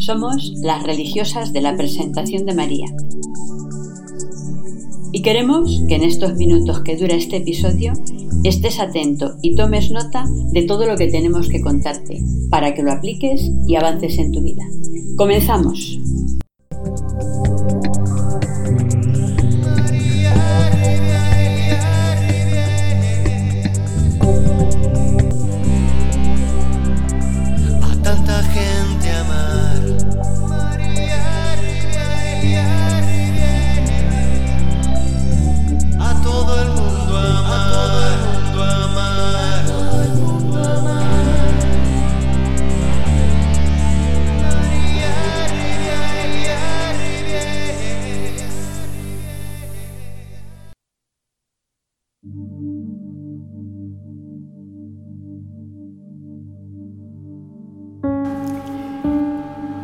Somos las religiosas de la presentación de María. Y queremos que en estos minutos que dura este episodio estés atento y tomes nota de todo lo que tenemos que contarte para que lo apliques y avances en tu vida. Comenzamos.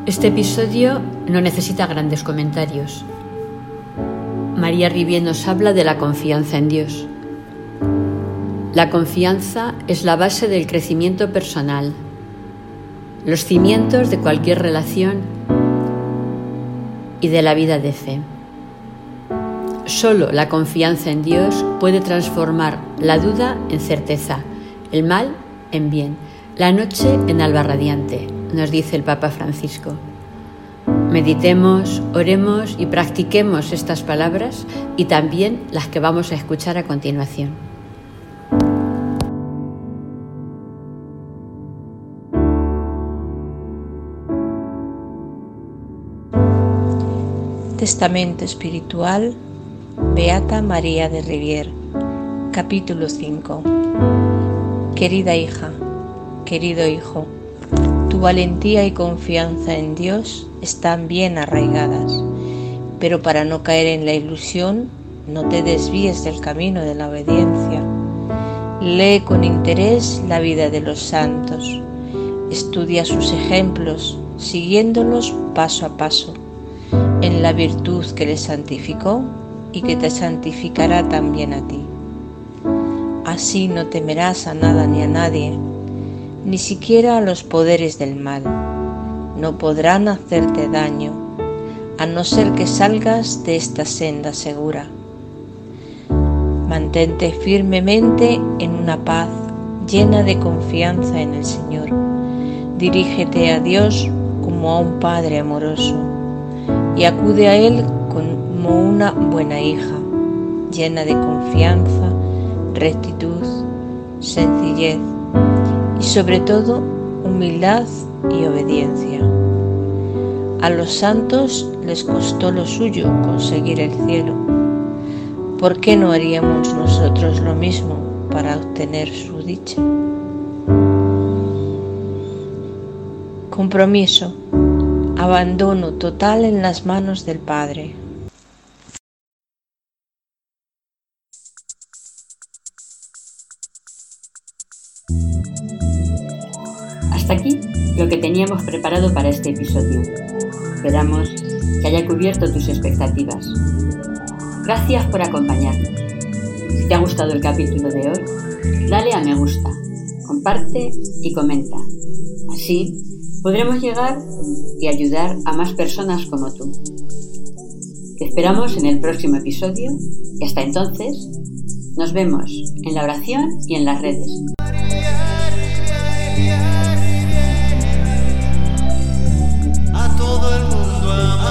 Este episodio no necesita grandes comentarios. María Rivier nos habla de la confianza en Dios. La confianza es la base del crecimiento personal, los cimientos de cualquier relación y de la vida de fe. Solo la confianza en Dios puede transformar la duda en certeza, el mal en bien, la noche en alba radiante, nos dice el Papa Francisco. Meditemos, oremos y practiquemos estas palabras y también las que vamos a escuchar a continuación. Testamento Espiritual Beata María de Rivier Capítulo 5 Querida hija, querido hijo, tu valentía y confianza en Dios están bien arraigadas, pero para no caer en la ilusión, no te desvíes del camino de la obediencia. Lee con interés la vida de los santos, estudia sus ejemplos, siguiéndolos paso a paso, en la virtud que les santificó y que te santificará también a ti. Así no temerás a nada ni a nadie, ni siquiera a los poderes del mal. No podrán hacerte daño, a no ser que salgas de esta senda segura. Mantente firmemente en una paz llena de confianza en el Señor. Dirígete a Dios como a un Padre amoroso y acude a Él como una buena hija, llena de confianza, rectitud, sencillez y sobre todo humildad y obediencia. A los santos les costó lo suyo conseguir el cielo. ¿Por qué no haríamos nosotros lo mismo para obtener su dicha? Compromiso. Abandono total en las manos del Padre. Hasta aquí lo que teníamos preparado para este episodio. Esperamos que haya cubierto tus expectativas. Gracias por acompañarnos. Si te ha gustado el capítulo de hoy, dale a me gusta, comparte y comenta. Así podremos llegar y ayudar a más personas como tú. Te esperamos en el próximo episodio y hasta entonces nos vemos en la oración y en las redes. Todo el mundo